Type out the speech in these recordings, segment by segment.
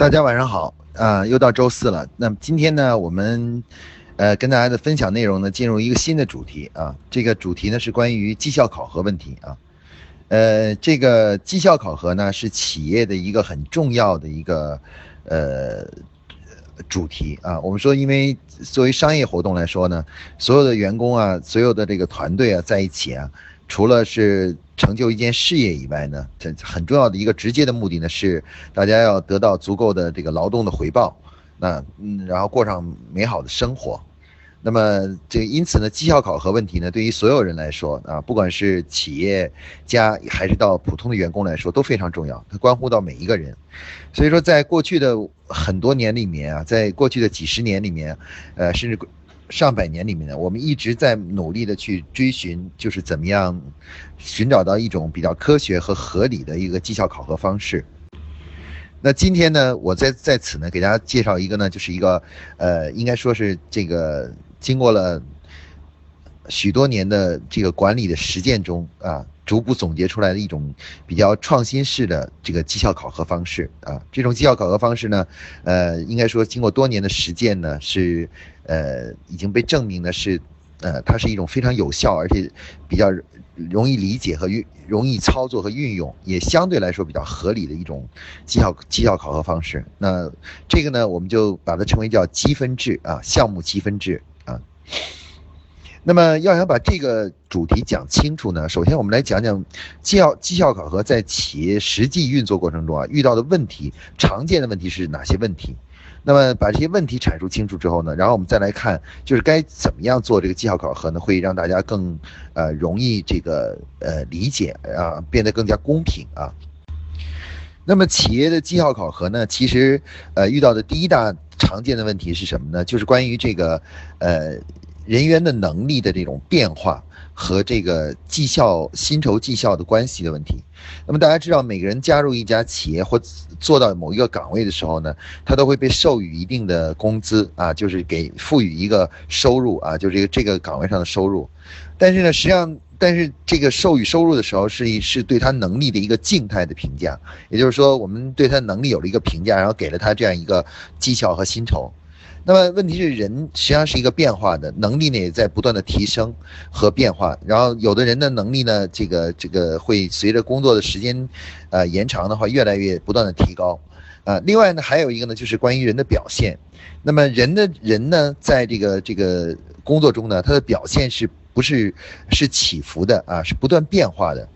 大家晚上好啊，又到周四了。那么今天呢，我们呃跟大家的分享内容呢，进入一个新的主题啊。这个主题呢是关于绩效考核问题啊。呃，这个绩效考核呢是企业的一个很重要的一个呃主题啊。我们说，因为作为商业活动来说呢，所有的员工啊，所有的这个团队啊，在一起啊。除了是成就一件事业以外呢，这很重要的一个直接的目的呢是大家要得到足够的这个劳动的回报，那嗯，然后过上美好的生活。那么这因此呢，绩效考核问题呢，对于所有人来说啊，不管是企业家还是到普通的员工来说都非常重要，它关乎到每一个人。所以说，在过去的很多年里面啊，在过去的几十年里面，呃，甚至。上百年里面呢，我们一直在努力的去追寻，就是怎么样寻找到一种比较科学和合理的一个绩效考核方式。那今天呢，我在在此呢，给大家介绍一个呢，就是一个呃，应该说是这个经过了许多年的这个管理的实践中啊，逐步总结出来的一种比较创新式的这个绩效考核方式啊。这种绩效考核方式呢，呃，应该说经过多年的实践呢，是。呃，已经被证明的是，呃，它是一种非常有效，而且比较容易理解和运、容易操作和运用，也相对来说比较合理的一种绩效绩效考核方式。那这个呢，我们就把它称为叫积分制啊，项目积分制啊。那么要想把这个主题讲清楚呢，首先我们来讲讲绩效绩效考核在企业实际运作过程中啊遇到的问题，常见的问题是哪些问题？那么把这些问题阐述清楚之后呢，然后我们再来看，就是该怎么样做这个绩效考核呢？会让大家更呃容易这个呃理解啊，变得更加公平啊。那么企业的绩效考核呢，其实呃遇到的第一大常见的问题是什么呢？就是关于这个呃人员的能力的这种变化。和这个绩效薪酬绩效的关系的问题。那么大家知道，每个人加入一家企业或做到某一个岗位的时候呢，他都会被授予一定的工资啊，就是给赋予一个收入啊，就这个这个岗位上的收入。但是呢，实际上，但是这个授予收入的时候，是一是对他能力的一个静态的评价，也就是说，我们对他能力有了一个评价，然后给了他这样一个绩效和薪酬。那么问题是，人实际上是一个变化的能力呢，也在不断的提升和变化。然后有的人的能力呢，这个这个会随着工作的时间，呃延长的话，越来越不断的提高。啊，另外呢，还有一个呢，就是关于人的表现。那么人的人呢，在这个这个工作中呢，他的表现是不是是起伏的啊？是不断变化的。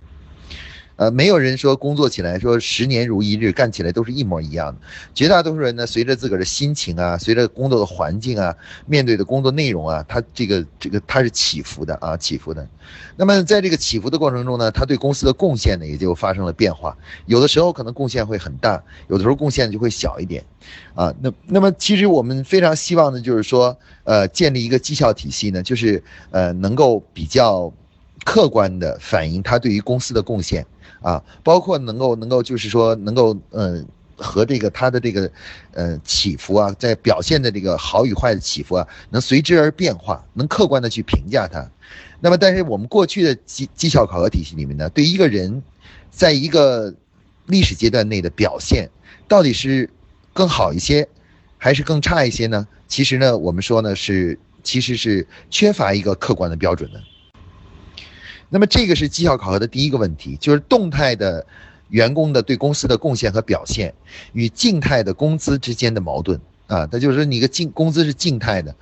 呃，没有人说工作起来说十年如一日，干起来都是一模一样的。绝大多数人呢，随着自个儿的心情啊，随着工作的环境啊，面对的工作内容啊，他这个这个他是起伏的啊，起伏的。那么在这个起伏的过程中呢，他对公司的贡献呢也就发生了变化。有的时候可能贡献会很大，有的时候贡献就会小一点，啊，那那么其实我们非常希望的就是说，呃，建立一个绩效体系呢，就是呃能够比较客观的反映他对于公司的贡献。啊，包括能够能够就是说能够嗯和这个他的这个呃起伏啊，在表现的这个好与坏的起伏啊，能随之而变化，能客观的去评价他。那么，但是我们过去的绩绩效考核体系里面呢，对一个人，在一个历史阶段内的表现，到底是更好一些，还是更差一些呢？其实呢，我们说呢是其实是缺乏一个客观的标准的。那么这个是绩效考核的第一个问题，就是动态的员工的对公司的贡献和表现与静态的工资之间的矛盾啊，那就是说你个静工资是静态的。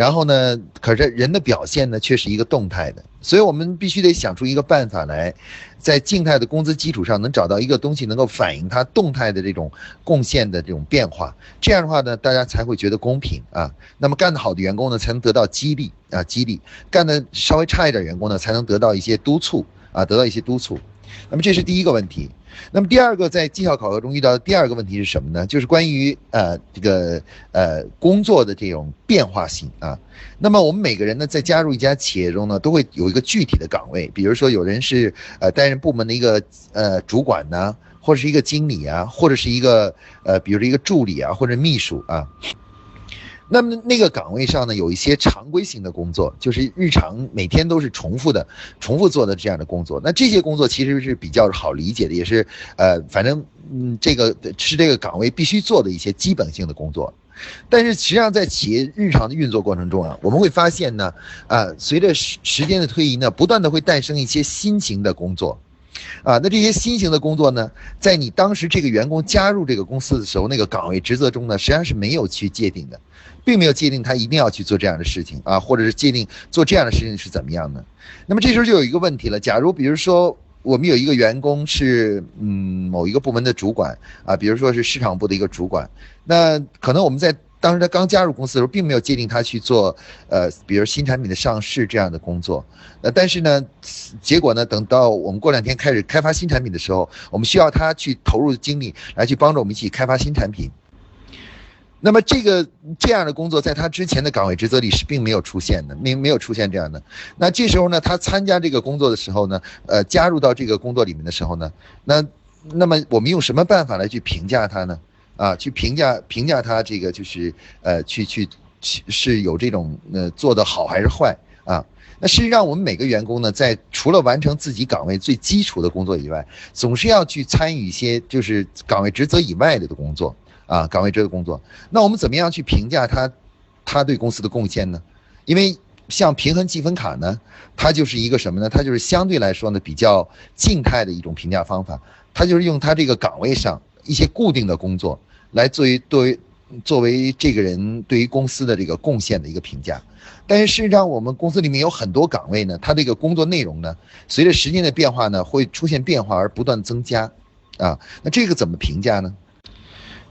然后呢？可是人的表现呢，却是一个动态的，所以我们必须得想出一个办法来，在静态的工资基础上，能找到一个东西能够反映他动态的这种贡献的这种变化。这样的话呢，大家才会觉得公平啊。那么干得好的员工呢，才能得到激励啊，激励；干得稍微差一点员工呢，才能得到一些督促啊，得到一些督促。那么这是第一个问题。那么第二个在绩效考核中遇到的第二个问题是什么呢？就是关于呃这个呃工作的这种变化性啊。那么我们每个人呢，在加入一家企业中呢，都会有一个具体的岗位，比如说有人是呃担任部门的一个呃主管呢，或者是一个经理啊，或者是一个呃比如说一个助理啊，或者秘书啊。那么那个岗位上呢，有一些常规性的工作，就是日常每天都是重复的、重复做的这样的工作。那这些工作其实是比较好理解的，也是呃，反正嗯，这个是这个岗位必须做的一些基本性的工作。但是实际上，在企业日常的运作过程中啊，我们会发现呢，啊，随着时时间的推移呢，不断的会诞生一些新型的工作，啊，那这些新型的工作呢，在你当时这个员工加入这个公司的时候，那个岗位职责中呢，实际上是没有去界定的，并没有界定他一定要去做这样的事情啊，或者是界定做这样的事情是怎么样的。那么这时候就有一个问题了，假如比如说。我们有一个员工是嗯某一个部门的主管啊，比如说是市场部的一个主管，那可能我们在当时他刚加入公司的时候，并没有界定他去做呃，比如新产品的上市这样的工作，呃，但是呢，结果呢，等到我们过两天开始开发新产品的时候，我们需要他去投入精力来去帮助我们一起开发新产品。那么这个这样的工作，在他之前的岗位职责里是并没有出现的，没没有出现这样的。那这时候呢，他参加这个工作的时候呢，呃，加入到这个工作里面的时候呢，那那么我们用什么办法来去评价他呢？啊，去评价评价他这个就是呃，去去是有这种呃做得好还是坏啊？那实际上我们每个员工呢，在除了完成自己岗位最基础的工作以外，总是要去参与一些就是岗位职责以外的工作。啊，岗位职责工作，那我们怎么样去评价他，他对公司的贡献呢？因为像平衡积分卡呢，它就是一个什么呢？它就是相对来说呢比较静态的一种评价方法，它就是用他这个岗位上一些固定的工作来作为作为作为这个人对于公司的这个贡献的一个评价。但是事实上，我们公司里面有很多岗位呢，它这个工作内容呢，随着时间的变化呢，会出现变化而不断增加，啊，那这个怎么评价呢？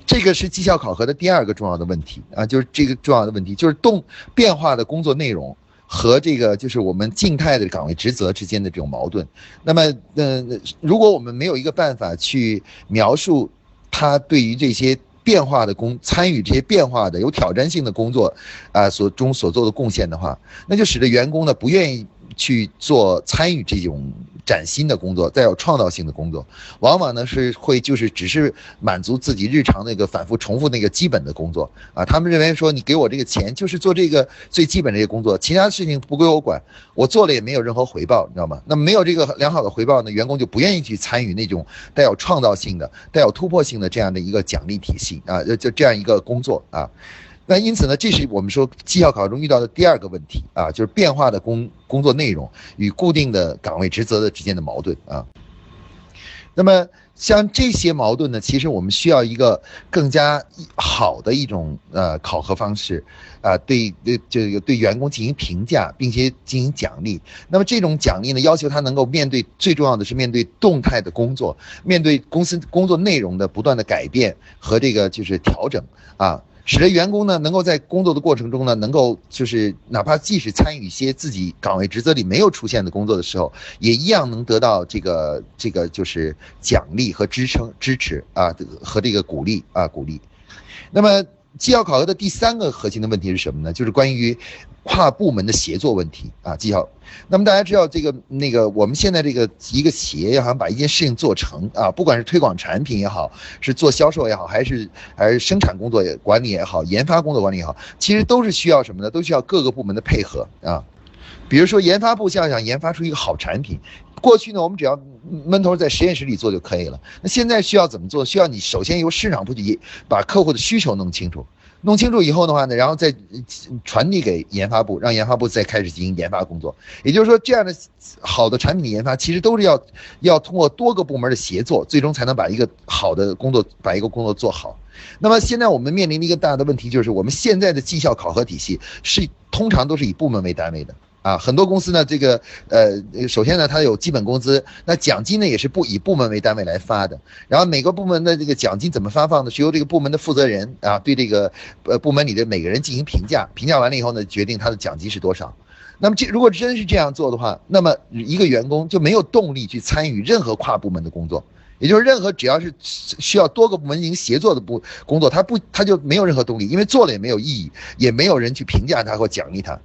这个是绩效考核的第二个重要的问题啊，就是这个重要的问题，就是动变化的工作内容和这个就是我们静态的岗位职责之间的这种矛盾。那么，嗯，如果我们没有一个办法去描述他对于这些变化的工参与这些变化的有挑战性的工作啊所中所做的贡献的话，那就使得员工呢不愿意。去做参与这种崭新的工作，带有创造性的工作，往往呢是会就是只是满足自己日常那个反复重复那个基本的工作啊。他们认为说你给我这个钱就是做这个最基本这些工作，其他事情不归我管，我做了也没有任何回报，你知道吗？那没有这个良好的回报呢，员工就不愿意去参与那种带有创造性的、带有突破性的这样的一个奖励体系啊，就这样一个工作啊。那因此呢，这是我们说绩效考核中遇到的第二个问题啊，就是变化的工工作内容与固定的岗位职责的之间的矛盾啊。那么像这些矛盾呢，其实我们需要一个更加好的一种呃考核方式啊，对对这个对员工进行评价，并且进行奖励。那么这种奖励呢，要求他能够面对最重要的是面对动态的工作，面对公司工作内容的不断的改变和这个就是调整啊。使得员工呢，能够在工作的过程中呢，能够就是哪怕即使参与一些自己岗位职责里没有出现的工作的时候，也一样能得到这个这个就是奖励和支撑支持啊和这个鼓励啊鼓励。那么。绩效考核的第三个核心的问题是什么呢？就是关于跨部门的协作问题啊。绩效，那么大家知道这个那个我们现在这个一个企业要想把一件事情做成啊，不管是推广产品也好，是做销售也好，还是还是生产工作也管理也好，研发工作管理也好，其实都是需要什么呢？都需要各个部门的配合啊。比如说研发部要想研发出一个好产品。过去呢，我们只要闷头在实验室里做就可以了。那现在需要怎么做？需要你首先由市场部去把客户的需求弄清楚，弄清楚以后的话呢，然后再传递给研发部，让研发部再开始进行研发工作。也就是说，这样的好的产品的研发，其实都是要要通过多个部门的协作，最终才能把一个好的工作把一个工作做好。那么现在我们面临的一个大的问题就是，我们现在的绩效考核体系是通常都是以部门为单位的。啊，很多公司呢，这个呃，首先呢，它有基本工资，那奖金呢也是不以部门为单位来发的。然后每个部门的这个奖金怎么发放呢？是由这个部门的负责人啊，对这个呃部门里的每个人进行评价，评价完了以后呢，决定他的奖金是多少。那么这如果真是这样做的话，那么一个员工就没有动力去参与任何跨部门的工作，也就是任何只要是需要多个部门进行协作的部工作，他不他就没有任何动力，因为做了也没有意义，也没有人去评价他或奖励他。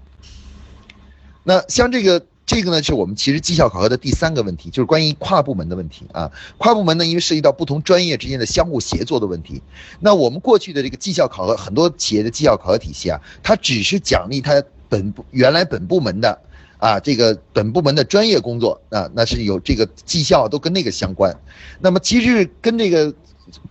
那像这个这个呢，是我们其实绩效考核的第三个问题，就是关于跨部门的问题啊。跨部门呢，因为涉及到不同专业之间的相互协作的问题。那我们过去的这个绩效考核，很多企业的绩效考核体系啊，它只是奖励它本部原来本部门的啊这个本部门的专业工作啊，那是有这个绩效都跟那个相关。那么其实跟这个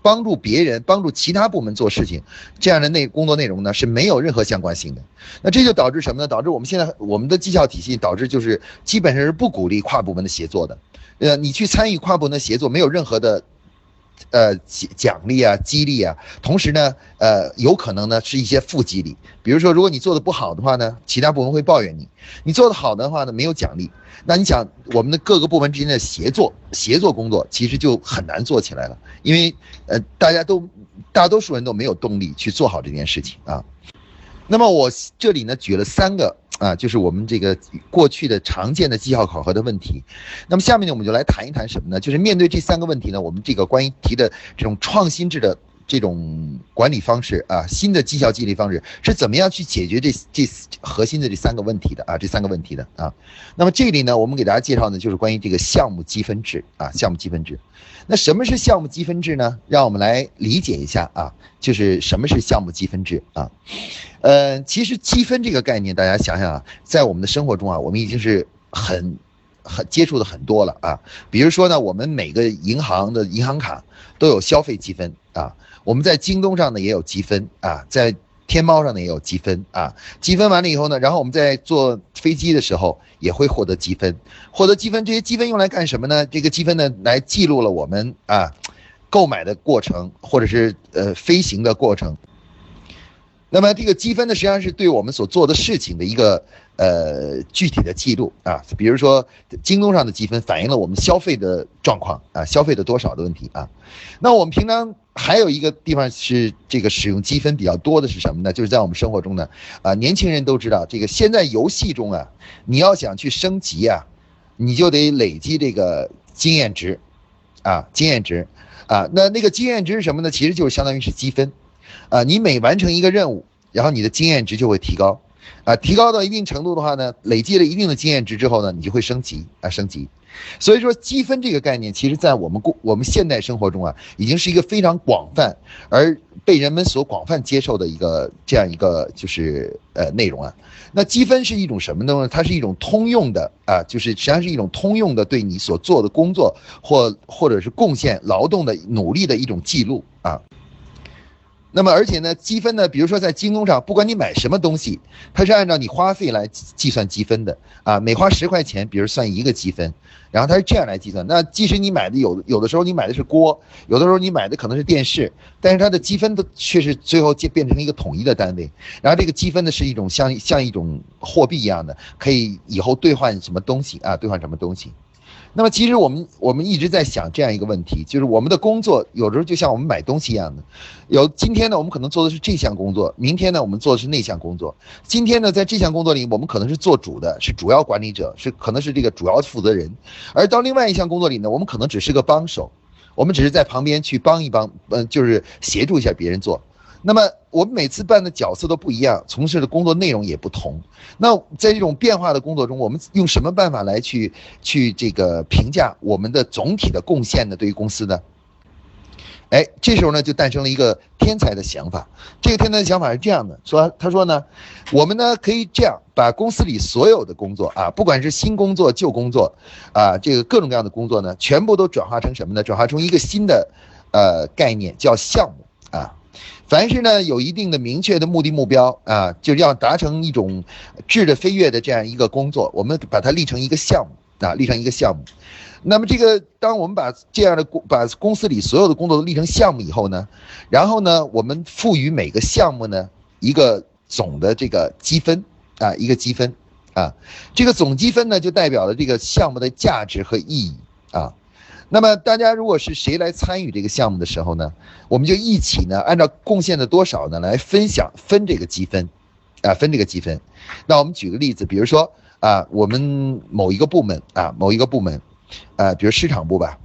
帮助别人、帮助其他部门做事情，这样的内工作内容呢是没有任何相关性的。那这就导致什么呢？导致我们现在我们的绩效体系导致就是基本上是不鼓励跨部门的协作的。呃，你去参与跨部门的协作，没有任何的。呃，奖奖励啊，激励啊，同时呢，呃，有可能呢是一些负激励，比如说，如果你做的不好的话呢，其他部门会抱怨你；你做的好的话呢，没有奖励。那你想，我们的各个部门之间的协作、协作工作，其实就很难做起来了，因为呃，大家都大多数人都没有动力去做好这件事情啊。那么我这里呢举了三个啊，就是我们这个过去的常见的绩效考核的问题。那么下面呢，我们就来谈一谈什么呢？就是面对这三个问题呢，我们这个关于提的这种创新制的这种管理方式啊，新的绩效激励方式是怎么样去解决这这核心的这三个问题的啊？这三个问题的啊。那么这里呢，我们给大家介绍呢，就是关于这个项目积分制啊，项目积分制。那什么是项目积分制呢？让我们来理解一下啊，就是什么是项目积分制啊？呃，其实积分这个概念，大家想想啊，在我们的生活中啊，我们已经是很很接触的很多了啊。比如说呢，我们每个银行的银行卡都有消费积分啊，我们在京东上呢也有积分啊，在。天猫上呢也有积分啊，积分完了以后呢，然后我们在坐飞机的时候也会获得积分，获得积分，这些积分用来干什么呢？这个积分呢，来记录了我们啊购买的过程，或者是呃飞行的过程。那么这个积分呢，实际上是对我们所做的事情的一个呃具体的记录啊。比如说，京东上的积分反映了我们消费的状况啊，消费的多少的问题啊。那我们平常还有一个地方是这个使用积分比较多的是什么呢？就是在我们生活中呢，啊，年轻人都知道这个现在游戏中啊，你要想去升级啊，你就得累积这个经验值，啊，经验值，啊，那那个经验值是什么呢？其实就是相当于是积分。啊，你每完成一个任务，然后你的经验值就会提高，啊，提高到一定程度的话呢，累积了一定的经验值之后呢，你就会升级啊，升级。所以说积分这个概念，其实在我们过我们现代生活中啊，已经是一个非常广泛而被人们所广泛接受的一个这样一个就是呃内容啊。那积分是一种什么呢？它是一种通用的啊，就是实际上是一种通用的对你所做的工作或或者是贡献劳动的努力的一种记录啊。那么，而且呢，积分呢，比如说在京东上，不管你买什么东西，它是按照你花费来计算积分的啊。每花十块钱，比如算一个积分，然后它是这样来计算。那即使你买的有有的时候你买的是锅，有的时候你买的可能是电视，但是它的积分都却是最后变变成一个统一的单位。然后这个积分呢，是一种像像一种货币一样的，可以以后兑换什么东西啊，兑换什么东西。那么其实我们我们一直在想这样一个问题，就是我们的工作有时候就像我们买东西一样的，有今天呢我们可能做的是这项工作，明天呢我们做的是那项工作。今天呢在这项工作里我们可能是做主的，是主要管理者，是可能是这个主要负责人，而到另外一项工作里呢，我们可能只是个帮手，我们只是在旁边去帮一帮，嗯，就是协助一下别人做。那么我们每次扮的角色都不一样，从事的工作内容也不同。那在这种变化的工作中，我们用什么办法来去去这个评价我们的总体的贡献呢？对于公司呢？哎，这时候呢就诞生了一个天才的想法。这个天才的想法是这样的：说他说呢，我们呢可以这样把公司里所有的工作啊，不管是新工作、旧工作，啊，这个各种各样的工作呢，全部都转化成什么呢？转化成一个新的呃概念，叫项目啊。凡是呢有一定的明确的目的目标啊，就要达成一种质的飞跃的这样一个工作，我们把它立成一个项目啊，立成一个项目。那么这个，当我们把这样的公把公司里所有的工作都立成项目以后呢，然后呢，我们赋予每个项目呢一个总的这个积分啊，一个积分啊，这个总积分呢就代表了这个项目的价值和意义啊。那么大家如果是谁来参与这个项目的时候呢，我们就一起呢，按照贡献的多少呢来分享分这个积分，啊分这个积分。那我们举个例子，比如说啊，我们某一个部门啊，某一个部门，啊，比如市场部吧。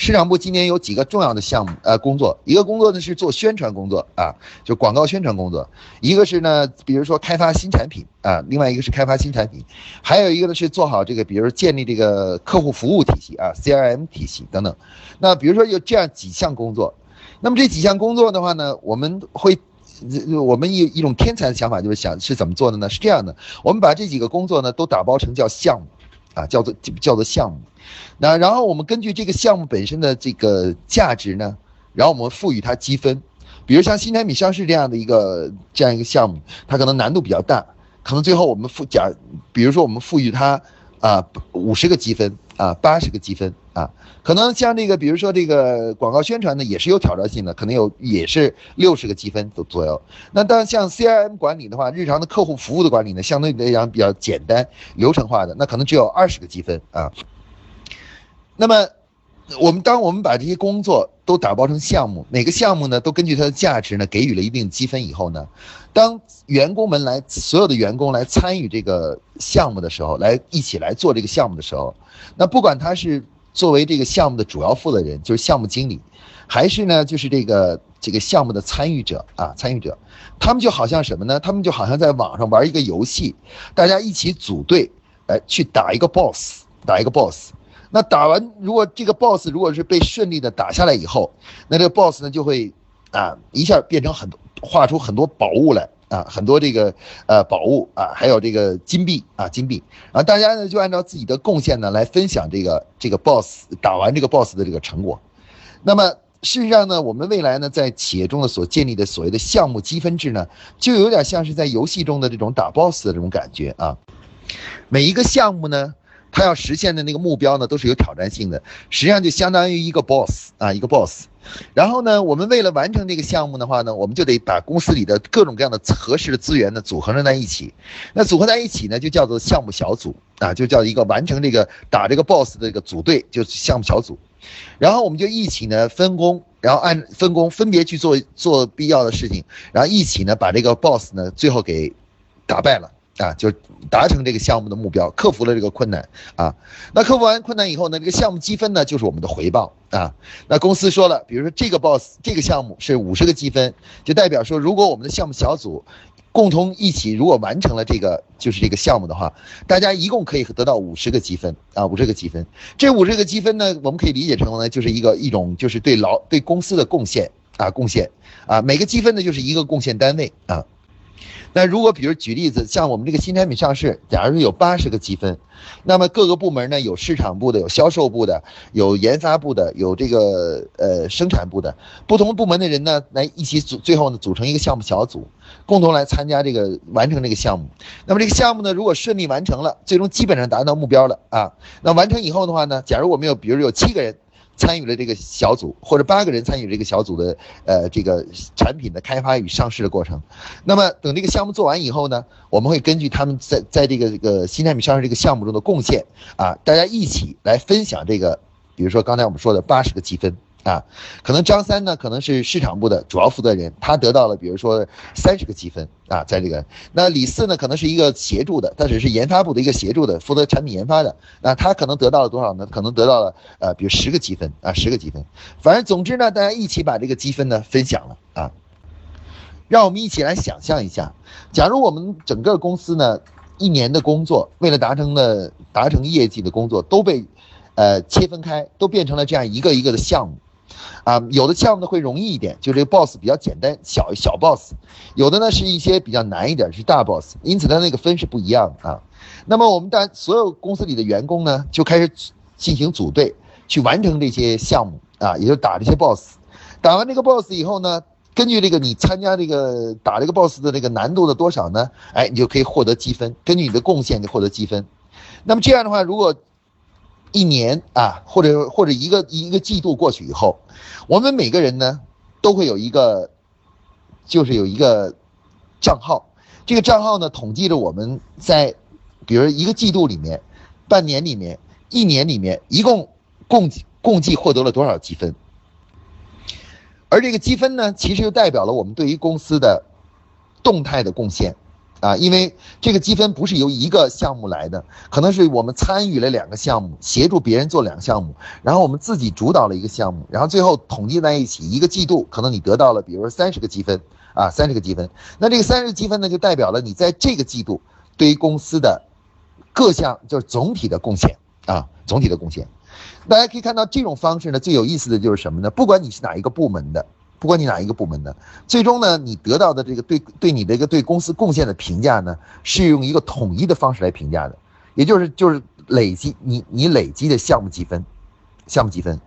市场部今年有几个重要的项目，呃，工作，一个工作呢是做宣传工作啊，就广告宣传工作；一个是呢，比如说开发新产品啊，另外一个是开发新产品，还有一个呢是做好这个，比如建立这个客户服务体系啊，CRM 体系等等。那比如说有这样几项工作，那么这几项工作的话呢，我们会，我们一一种天才的想法就是想是怎么做的呢？是这样的，我们把这几个工作呢都打包成叫项目。啊，叫做叫做项目。那然后我们根据这个项目本身的这个价值呢，然后我们赋予它积分。比如像新产品上市这样的一个这样一个项目，它可能难度比较大，可能最后我们赋假，比如说我们赋予它啊五十个积分啊八十个积分啊，可能像这个比如说这个广告宣传呢也是有挑战性的，可能有也是六十个积分左左右。那当然像 CRM 管理的话，日常的客户服务的管理呢，相对来讲比较简单流程化的，那可能只有二十个积分啊。那么。我们当我们把这些工作都打包成项目，每个项目呢都根据它的价值呢给予了一定积分以后呢，当员工们来所有的员工来参与这个项目的时候，来一起来做这个项目的时候，那不管他是作为这个项目的主要负责人，就是项目经理，还是呢就是这个这个项目的参与者啊参与者，他们就好像什么呢？他们就好像在网上玩一个游戏，大家一起组队，来去打一个 boss，打一个 boss。那打完，如果这个 boss 如果是被顺利的打下来以后，那这个 boss 呢就会啊一下变成很多，画出很多宝物来啊，很多这个呃宝物啊，还有这个金币啊金币，然后大家呢就按照自己的贡献呢来分享这个这个 boss 打完这个 boss 的这个成果。那么事实上呢，我们未来呢在企业中的所建立的所谓的项目积分制呢，就有点像是在游戏中的这种打 boss 的这种感觉啊，每一个项目呢。他要实现的那个目标呢，都是有挑战性的，实际上就相当于一个 boss 啊，一个 boss。然后呢，我们为了完成这个项目的话呢，我们就得把公司里的各种各样的合适的资源呢组合在一起。那组合在一起呢，就叫做项目小组啊，就叫一个完成这个打这个 boss 的这个组队，就是项目小组。然后我们就一起呢分工，然后按分工分别去做做必要的事情，然后一起呢把这个 boss 呢最后给打败了。啊，就达成这个项目的目标，克服了这个困难啊。那克服完困难以后呢，这个项目积分呢就是我们的回报啊。那公司说了，比如说这个 boss 这个项目是五十个积分，就代表说，如果我们的项目小组共同一起如果完成了这个就是这个项目的话，大家一共可以得到五十个积分啊，五十个积分。这五十个积分呢，我们可以理解成呢就是一个一种就是对劳对公司的贡献啊贡献啊，每个积分呢就是一个贡献单位啊。那如果比如举例子，像我们这个新产品上市，假如说有八十个积分，那么各个部门呢，有市场部的，有销售部的，有研发部的，有这个呃生产部的，不同部门的人呢，来一起组，最后呢组成一个项目小组，共同来参加这个完成这个项目。那么这个项目呢，如果顺利完成了，最终基本上达到目标了啊。那完成以后的话呢，假如我们有，比如有七个人。参与了这个小组，或者八个人参与这个小组的，呃，这个产品的开发与上市的过程。那么等这个项目做完以后呢，我们会根据他们在在这个这个新产品上市这个项目中的贡献啊，大家一起来分享这个，比如说刚才我们说的八十个积分。啊，可能张三呢，可能是市场部的主要负责人，他得到了比如说三十个积分啊，在这个。那李四呢，可能是一个协助的，他只是研发部的一个协助的，负责产品研发的。那他可能得到了多少呢？可能得到了呃，比如十个积分啊，十个积分。反正总之呢，大家一起把这个积分呢分享了啊。让我们一起来想象一下，假如我们整个公司呢一年的工作，为了达成的达成业绩的工作都被。呃，切分开都变成了这样一个一个的项目，啊，有的项目呢会容易一点，就这个 boss 比较简单，小小 boss，有的呢是一些比较难一点，是大 boss，因此它那个分是不一样的啊。那么我们当所有公司里的员工呢，就开始进行组队去完成这些项目啊，也就打这些 boss，打完这个 boss 以后呢，根据这个你参加这个打这个 boss 的这个难度的多少呢，哎，你就可以获得积分，根据你的贡献就获得积分。那么这样的话，如果一年啊，或者或者一个一个季度过去以后，我们每个人呢都会有一个，就是有一个账号，这个账号呢统计着我们在，比如一个季度里面、半年里面、一年里面，一共共共计获得了多少积分，而这个积分呢，其实就代表了我们对于公司的动态的贡献。啊，因为这个积分不是由一个项目来的，可能是我们参与了两个项目，协助别人做两个项目，然后我们自己主导了一个项目，然后最后统计在一起，一个季度可能你得到了，比如说三十个积分啊，三十个积分，那这个三十积分呢，就代表了你在这个季度对于公司的各项就是总体的贡献啊，总体的贡献。大家可以看到这种方式呢，最有意思的就是什么呢？不管你是哪一个部门的。不管你哪一个部门的，最终呢，你得到的这个对对你的一个对公司贡献的评价呢，是用一个统一的方式来评价的，也就是就是累积你你累积的项目积分，项目积分。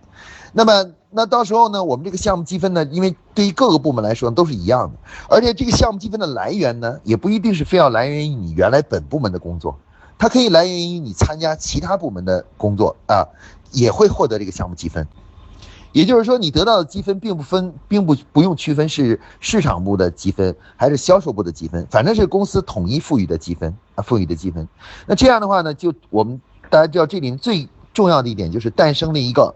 那么那到时候呢，我们这个项目积分呢，因为对于各个部门来说都是一样的，而且这个项目积分的来源呢，也不一定是非要来源于你原来本部门的工作，它可以来源于你参加其他部门的工作啊，也会获得这个项目积分。也就是说，你得到的积分并不分，并不不用区分是市场部的积分还是销售部的积分，反正是公司统一赋予的积分啊，赋予的积分。那这样的话呢，就我们大家知道，这里最重要的一点就是诞生了一个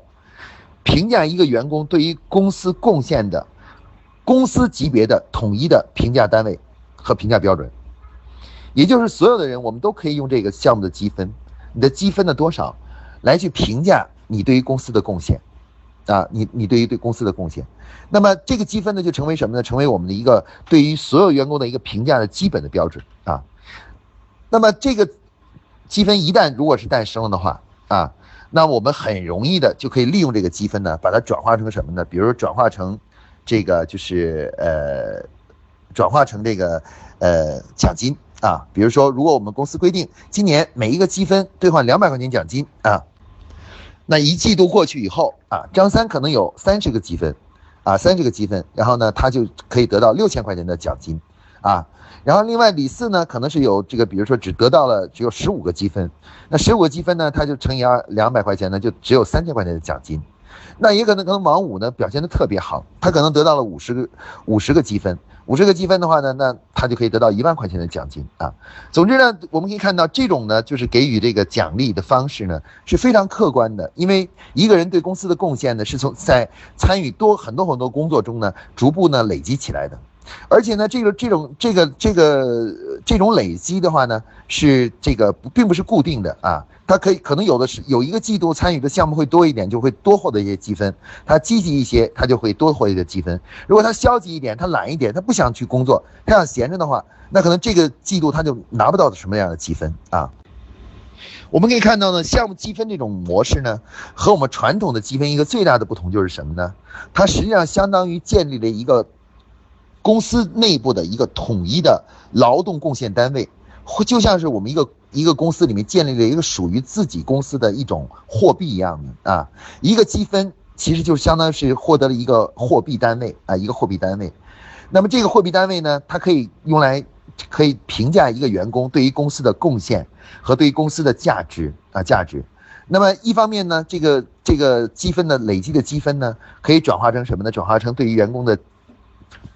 评价一个员工对于公司贡献的公司级别的统一的评价单位和评价标准。也就是所有的人，我们都可以用这个项目的积分，你的积分的多少，来去评价你对于公司的贡献。啊，你你对于对公司的贡献，那么这个积分呢，就成为什么呢？成为我们的一个对于所有员工的一个评价的基本的标准啊。那么这个积分一旦如果是诞生了的话啊，那我们很容易的就可以利用这个积分呢，把它转化成什么呢？比如转化成这个就是呃，转化成这个呃奖金啊。比如说，如果我们公司规定今年每一个积分兑换两百块钱奖金啊。那一季度过去以后啊，张三可能有三十个积分，啊，三十个积分，然后呢，他就可以得到六千块钱的奖金，啊，然后另外李四呢，可能是有这个，比如说只得到了只有十五个积分，那十五个积分呢，他就乘以二两百块钱呢，就只有三千块钱的奖金。那也可能可能王五呢表现的特别好，他可能得到了五十个五十个积分，五十个积分的话呢，那他就可以得到一万块钱的奖金啊。总之呢，我们可以看到这种呢，就是给予这个奖励的方式呢是非常客观的，因为一个人对公司的贡献呢是从在参与多很多很多工作中呢逐步呢累积起来的。而且呢，这个这种这个这个这种累积的话呢，是这个并不是固定的啊，它可以可能有的是有一个季度参与的项目会多一点，就会多获得一些积分；他积极一些，他就会多获得一些积分。如果他消极一点，他懒一点，他不想去工作，他想闲着的话，那可能这个季度他就拿不到什么样的积分啊。我们可以看到呢，项目积分这种模式呢，和我们传统的积分一个最大的不同就是什么呢？它实际上相当于建立了一个。公司内部的一个统一的劳动贡献单位，会就像是我们一个一个公司里面建立了一个属于自己公司的一种货币一样的啊，一个积分其实就相当于是获得了一个货币单位啊，一个货币单位。那么这个货币单位呢，它可以用来可以评价一个员工对于公司的贡献和对于公司的价值啊价值。那么一方面呢，这个这个积分的累积的积分呢，可以转化成什么呢？转化成对于员工的。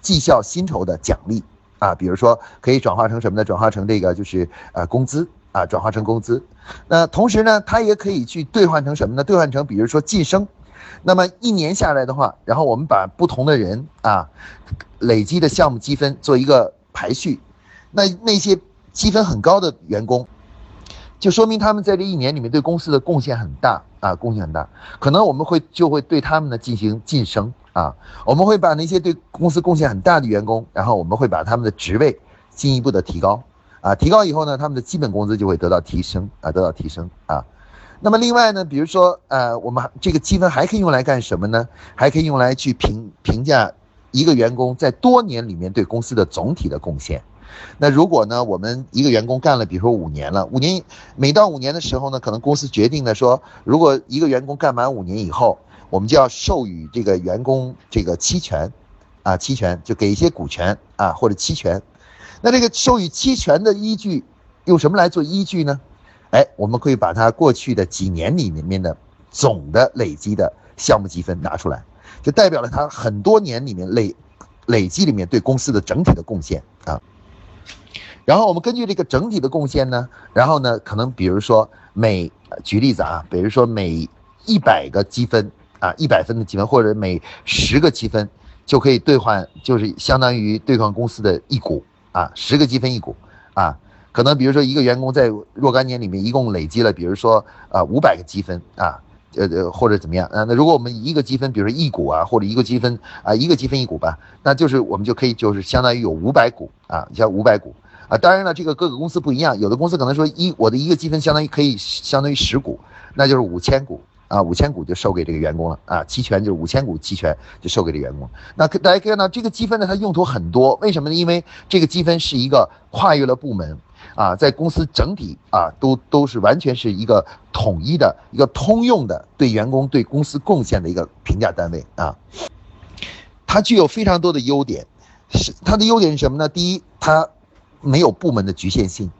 绩效薪酬的奖励啊，比如说可以转化成什么呢？转化成这个就是呃工资啊，转化成工资。那同时呢，它也可以去兑换成什么呢？兑换成比如说晋升。那么一年下来的话，然后我们把不同的人啊累积的项目积分做一个排序。那那些积分很高的员工，就说明他们在这一年里面对公司的贡献很大啊，贡献很大。可能我们会就会对他们呢进行晋升。啊，我们会把那些对公司贡献很大的员工，然后我们会把他们的职位进一步的提高，啊，提高以后呢，他们的基本工资就会得到提升，啊，得到提升，啊，那么另外呢，比如说，呃，我们这个积分还可以用来干什么呢？还可以用来去评评价一个员工在多年里面对公司的总体的贡献。那如果呢，我们一个员工干了，比如说五年了，五年每到五年的时候呢，可能公司决定呢说，如果一个员工干满五年以后。我们就要授予这个员工这个期权，啊，期权就给一些股权啊或者期权。那这个授予期权的依据，用什么来做依据呢？哎，我们可以把它过去的几年里面的总的累积的项目积分拿出来，就代表了他很多年里面累累积里面对公司的整体的贡献啊。然后我们根据这个整体的贡献呢，然后呢，可能比如说每举例子啊，比如说每一百个积分。啊，一百分的积分，或者每十个积分就可以兑换，就是相当于兑换公司的一股啊，十个积分一股啊。可能比如说一个员工在若干年里面一共累积了，比如说啊五百个积分啊，呃呃或者怎么样啊？那如果我们一个积分，比如说一股啊，或者一个积分啊，一个积分一股吧，那就是我们就可以就是相当于有五百股啊，你像五百股啊。当然了，这个各个公司不一样，有的公司可能说一我的一个积分相当于可以相当于十股，那就是五千股。啊，五千股就授给这个员工了啊，期权就是五千股期权就授给这员工。那大家可以看到，这个积分呢，它用途很多。为什么呢？因为这个积分是一个跨越了部门，啊，在公司整体啊，都都是完全是一个统一的一个通用的对员工对公司贡献的一个评价单位啊。它具有非常多的优点，是它的优点是什么呢？第一，它没有部门的局限性，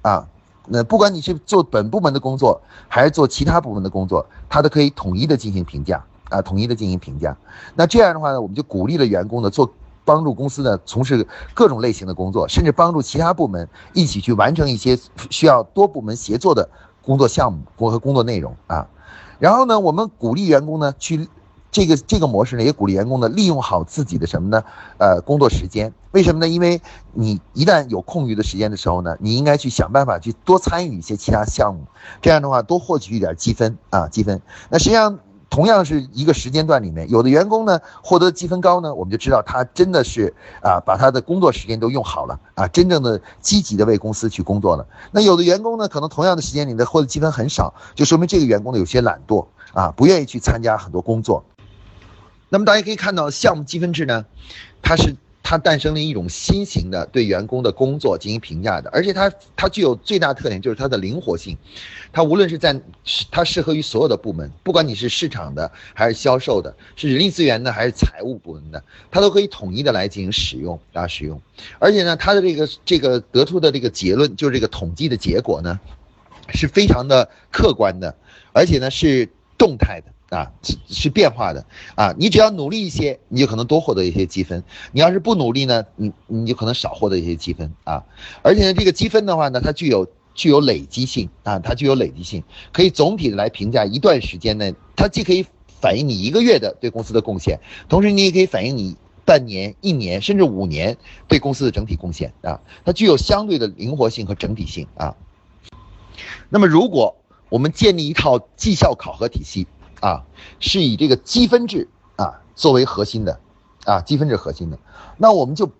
啊，那不管你是做本部门的工作，还是做其他部门的工作，它都可以统一的进行评价啊，统一的进行评价。那这样的话呢，我们就鼓励了员工呢做。帮助公司呢从事各种类型的工作，甚至帮助其他部门一起去完成一些需要多部门协作的工作项目和工作内容啊。然后呢，我们鼓励员工呢去这个这个模式呢，也鼓励员工呢利用好自己的什么呢？呃，工作时间。为什么呢？因为你一旦有空余的时间的时候呢，你应该去想办法去多参与一些其他项目，这样的话多获取一点积分啊，积分。那实际上。同样是一个时间段里面，有的员工呢获得积分高呢，我们就知道他真的是啊把他的工作时间都用好了啊，真正的积极的为公司去工作了。那有的员工呢，可能同样的时间里的获得积分很少，就说明这个员工呢有些懒惰啊，不愿意去参加很多工作。那么大家可以看到，项目积分制呢，它是。它诞生了一种新型的对员工的工作进行评价的，而且它它具有最大特点就是它的灵活性，它无论是在它适合于所有的部门，不管你是市场的还是销售的，是人力资源的还是财务部门的，它都可以统一的来进行使用啊使用，而且呢，它的这个这个得出的这个结论就是这个统计的结果呢，是非常的客观的，而且呢是动态的。啊，是是变化的啊！你只要努力一些，你就可能多获得一些积分；你要是不努力呢，你你就可能少获得一些积分啊！而且呢，这个积分的话呢，它具有具有累积性啊，它具有累积性，可以总体的来评价一段时间内，它既可以反映你一个月的对公司的贡献，同时你也可以反映你半年、一年甚至五年对公司的整体贡献啊！它具有相对的灵活性和整体性啊！那么，如果我们建立一套绩效考核体系，啊，是以这个积分制啊作为核心的，啊积分制核心的，那我们就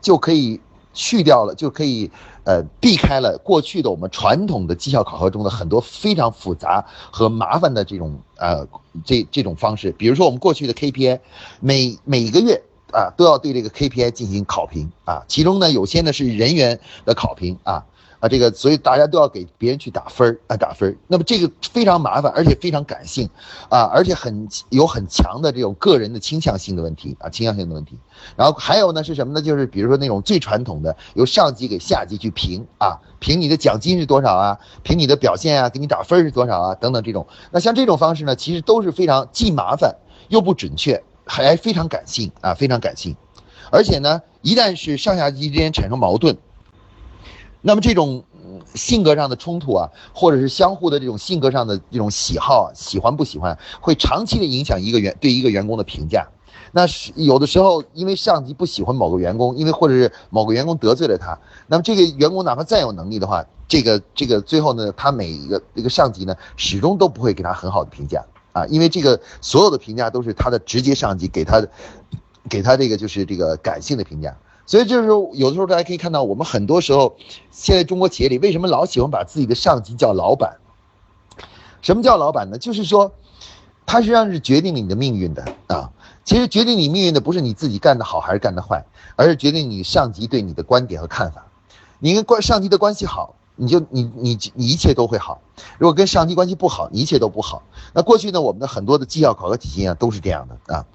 就可以去掉了，就可以呃避开了过去的我们传统的绩效考核中的很多非常复杂和麻烦的这种呃这这种方式，比如说我们过去的 KPI，每每个月啊都要对这个 KPI 进行考评啊，其中呢有些呢是人员的考评啊。啊，这个所以大家都要给别人去打分儿啊，打分儿。那么这个非常麻烦，而且非常感性，啊，而且很有很强的这种个人的倾向性的问题啊，倾向性的问题。然后还有呢是什么呢？就是比如说那种最传统的，由上级给下级去评啊，评你的奖金是多少啊，评你的表现啊，给你打分是多少啊，等等这种。那像这种方式呢，其实都是非常既麻烦又不准确，还非常感性啊，非常感性。而且呢，一旦是上下级之间产生矛盾。那么这种性格上的冲突啊，或者是相互的这种性格上的这种喜好、喜欢不喜欢，会长期的影响一个员对一个员工的评价。那是有的时候，因为上级不喜欢某个员工，因为或者是某个员工得罪了他，那么这个员工哪怕再有能力的话，这个这个最后呢，他每一个这个上级呢，始终都不会给他很好的评价啊，因为这个所有的评价都是他的直接上级给他，给他这个就是这个感性的评价。所以就是说，有的时候大家可以看到，我们很多时候，现在中国企业里为什么老喜欢把自己的上级叫老板？什么叫老板呢？就是说，他实际上是决定你的命运的啊。其实决定你命运的不是你自己干得好还是干得坏，而是决定你上级对你的观点和看法。你跟关上级的关系好，你就你你你一切都会好；如果跟上级关系不好，一切都不好。那过去呢，我们的很多的绩效考核体系啊，都是这样的啊。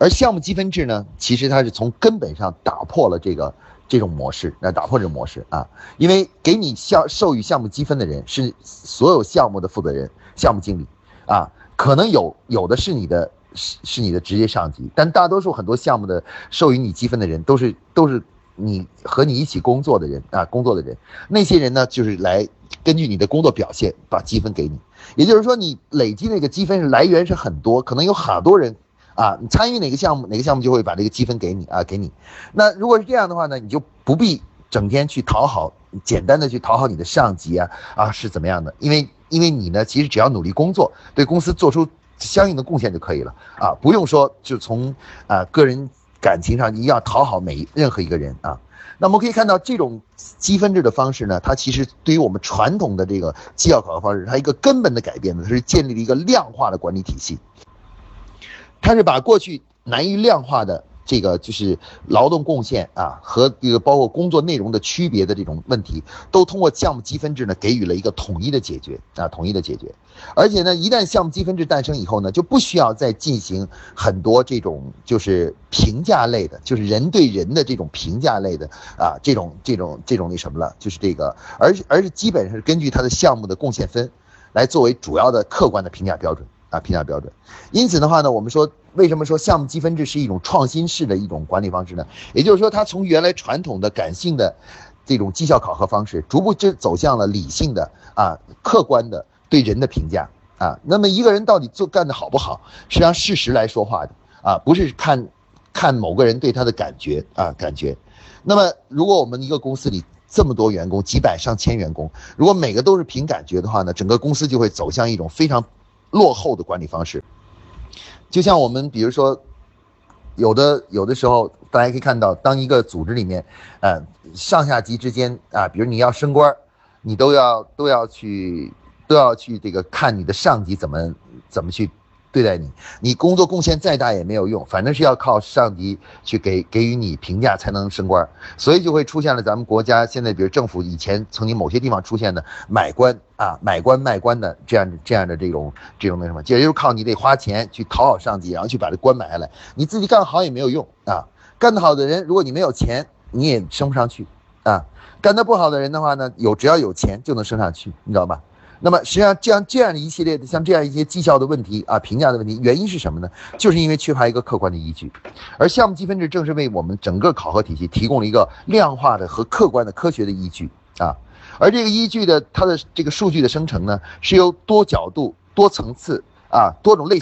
而项目积分制呢，其实它是从根本上打破了这个这种模式，那打破这种模式啊，因为给你项授予项目积分的人是所有项目的负责人、项目经理啊，可能有有的是你的是是你的直接上级，但大多数很多项目的授予你积分的人都是都是你和你一起工作的人啊，工作的人，那些人呢就是来根据你的工作表现把积分给你，也就是说你累积那个积分是来源是很多，可能有好多人。啊，你参与哪个项目，哪个项目就会把这个积分给你啊，给你。那如果是这样的话呢，你就不必整天去讨好，简单的去讨好你的上级啊啊是怎么样的？因为因为你呢，其实只要努力工作，对公司做出相应的贡献就可以了啊，不用说就从啊个人感情上一定要讨好每任何一个人啊。那我们可以看到这种积分制的方式呢，它其实对于我们传统的这个绩效考核方式，它一个根本的改变呢，它是建立了一个量化的管理体系。它是把过去难于量化的这个就是劳动贡献啊和这个包括工作内容的区别的这种问题，都通过项目积分制呢给予了一个统一的解决啊，统一的解决。而且呢，一旦项目积分制诞生以后呢，就不需要再进行很多这种就是评价类的，就是人对人的这种评价类的啊，这种这种这种那什么了，就是这个，而而是基本上是根据他的项目的贡献分，来作为主要的客观的评价标准啊，评价标准。因此的话呢，我们说。为什么说项目积分制是一种创新式的一种管理方式呢？也就是说，它从原来传统的感性的这种绩效考核方式，逐步就走向了理性的啊、客观的对人的评价啊。那么一个人到底做干的好不好，实际上事实来说话的啊，不是看看某个人对他的感觉啊感觉。那么如果我们一个公司里这么多员工，几百上千员工，如果每个都是凭感觉的话呢，整个公司就会走向一种非常落后的管理方式。就像我们比如说，有的有的时候，大家可以看到，当一个组织里面，呃，上下级之间啊，比如你要升官，你都要都要去都要去这个看你的上级怎么怎么去。对待你，你工作贡献再大也没有用，反正是要靠上级去给给予你评价才能升官，所以就会出现了咱们国家现在，比如政府以前曾经某些地方出现的买官啊、买官卖官的这样这样的这种这种那什么，也就是靠你得花钱去讨好上级，然后去把这官买下来，你自己干好也没有用啊。干得好的人，如果你没有钱，你也升不上去啊。干得不好的人的话呢，有只要有钱就能升上去，你知道吧？那么实际上，这样这样的一系列的像这样一些绩效的问题啊、评价的问题，原因是什么呢？就是因为缺乏一个客观的依据，而项目积分制正是为我们整个考核体系提供了一个量化的和客观的科学的依据啊。而这个依据的它的这个数据的生成呢，是由多角度、多层次啊、多种类、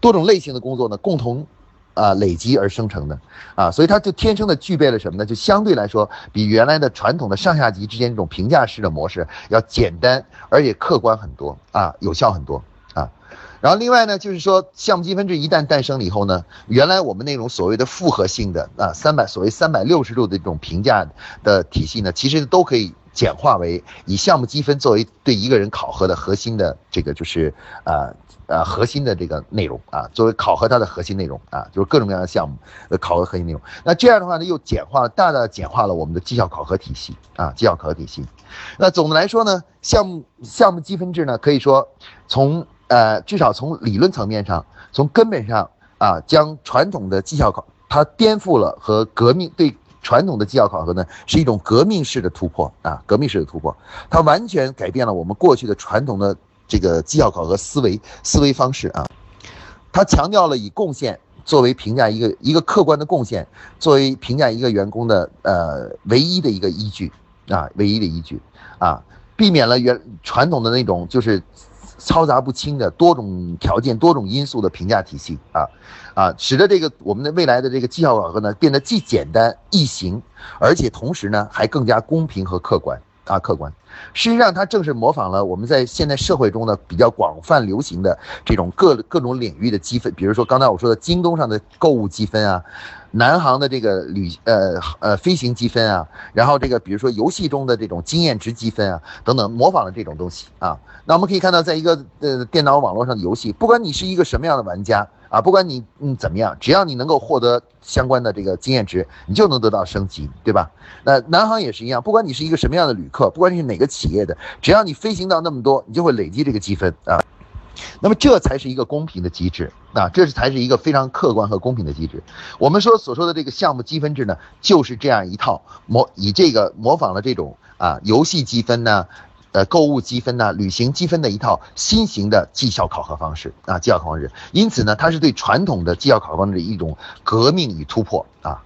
多种类型的工作呢共同。啊，累积而生成的，啊，所以它就天生的具备了什么呢？就相对来说，比原来的传统的上下级之间这种评价式的模式要简单，而且客观很多啊，有效很多啊。然后另外呢，就是说项目积分制一旦诞生了以后呢，原来我们那种所谓的复合性的啊，三百所谓三百六十度的这种评价的体系呢，其实都可以简化为以项目积分作为对一个人考核的核心的这个就是呃。呃，核心的这个内容啊，作为考核它的核心内容啊，就是各种各样的项目的考核核心内容。那这样的话呢，又简化了，大大简化了我们的绩效考核体系啊，绩效考核体系。那总的来说呢，项目项目积分制呢，可以说从呃，至少从理论层面上，从根本上啊，将传统的绩效考它颠覆了和革命对传统的绩效考核呢，是一种革命式的突破啊，革命式的突破，它完全改变了我们过去的传统的。这个绩效考核思维思维方式啊，它强调了以贡献作为评价一个一个客观的贡献作为评价一个员工的呃唯一的一个依据啊，唯一的依据啊，避免了原传统的那种就是嘈杂不清的多种条件多种因素的评价体系啊啊，使得这个我们的未来的这个绩效考核呢变得既简单易行，而且同时呢还更加公平和客观。啊，客观，事实上它正是模仿了我们在现在社会中的比较广泛流行的这种各各种领域的积分，比如说刚才我说的京东上的购物积分啊，南航的这个旅呃呃飞行积分啊，然后这个比如说游戏中的这种经验值积分啊等等，模仿了这种东西啊。那我们可以看到，在一个呃电脑网络上的游戏，不管你是一个什么样的玩家。啊，不管你嗯怎么样，只要你能够获得相关的这个经验值，你就能得到升级，对吧？那南航也是一样，不管你是一个什么样的旅客，不管你是哪个企业的，只要你飞行到那么多，你就会累积这个积分啊。那么这才是一个公平的机制啊，这是才是一个非常客观和公平的机制。我们说所说的这个项目积分制呢，就是这样一套模，以这个模仿了这种啊游戏积分呢。呃，购物积分呢，旅行积分的一套新型的绩效考核方式啊，绩效考核方式。因此呢，它是对传统的绩效考核方式的一种革命与突破啊。